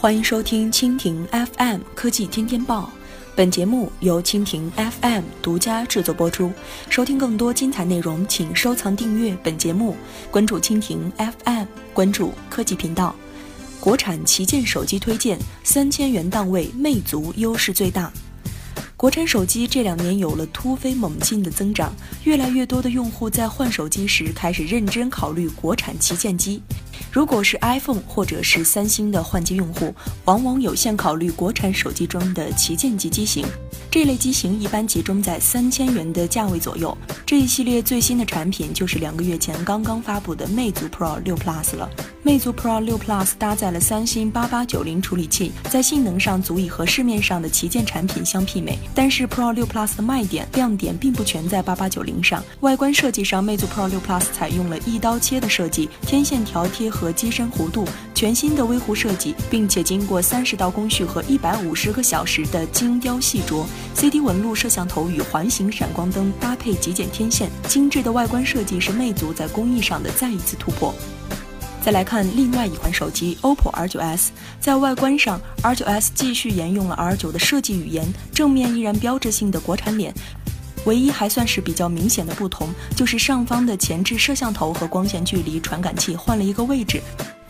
欢迎收听蜻蜓 FM 科技天天报，本节目由蜻蜓 FM 独家制作播出。收听更多精彩内容，请收藏订阅本节目，关注蜻蜓 FM，关注科技频道。国产旗舰手机推荐，三千元档位，魅族优势最大。国产手机这两年有了突飞猛进的增长，越来越多的用户在换手机时开始认真考虑国产旗舰机。如果是 iPhone 或者是三星的换机用户，往往有限考虑国产手机中的旗舰级机型。这类机型一般集中在三千元的价位左右。这一系列最新的产品就是两个月前刚刚发布的魅族 Pro 6 Plus 了。魅族 Pro 6 Plus 搭载了三星八八九零处理器，在性能上足以和市面上的旗舰产品相媲美。但是 Pro 6 Plus 的卖点亮点并不全在八八九零上。外观设计上，魅族 Pro 6 Plus 采用了一刀切的设计，天线条贴和机身弧度，全新的微弧设计，并且经过三十道工序和一百五十个小时的精雕细琢。CD 纹路摄像头与环形闪光灯搭配极简天线，精致的外观设计是魅族在工艺上的再一次突破。再来看另外一款手机 OPPO R9s，在外观上，R9s 继续沿用了 R9 的设计语言，正面依然标志性的国产脸，唯一还算是比较明显的不同，就是上方的前置摄像头和光线距离传感器换了一个位置。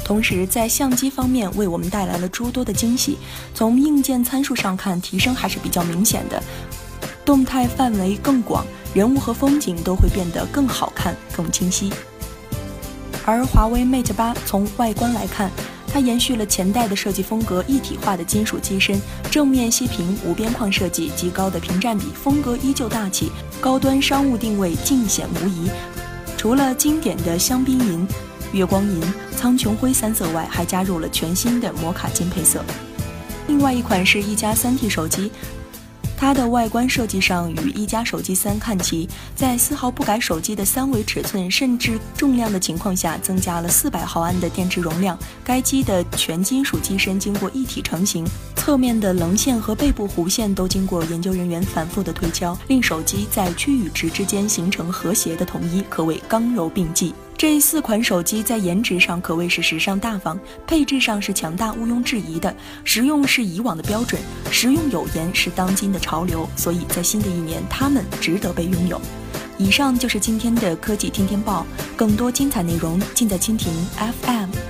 同时，在相机方面为我们带来了诸多的惊喜。从硬件参数上看，提升还是比较明显的，动态范围更广，人物和风景都会变得更好看、更清晰。而华为 Mate 八从外观来看，它延续了前代的设计风格，一体化的金属机身，正面息屏无边框设计，极高的屏占比，风格依旧大气，高端商务定位尽显无疑。除了经典的香槟银。月光银、苍穹灰三色外，还加入了全新的摩卡金配色。另外一款是一加三 T 手机，它的外观设计上与一加手机三看齐，在丝毫不改手机的三维尺寸甚至重量的情况下，增加了四百毫安的电池容量。该机的全金属机身经过一体成型，侧面的棱线和背部弧线都经过研究人员反复的推敲，令手机在曲与直之间形成和谐的统一，可谓刚柔并济。这四款手机在颜值上可谓是时尚大方，配置上是强大毋庸置疑的，实用是以往的标准，实用有颜是当今的潮流，所以在新的一年，它们值得被拥有。以上就是今天的科技天天报，更多精彩内容尽在蜻蜓 FM。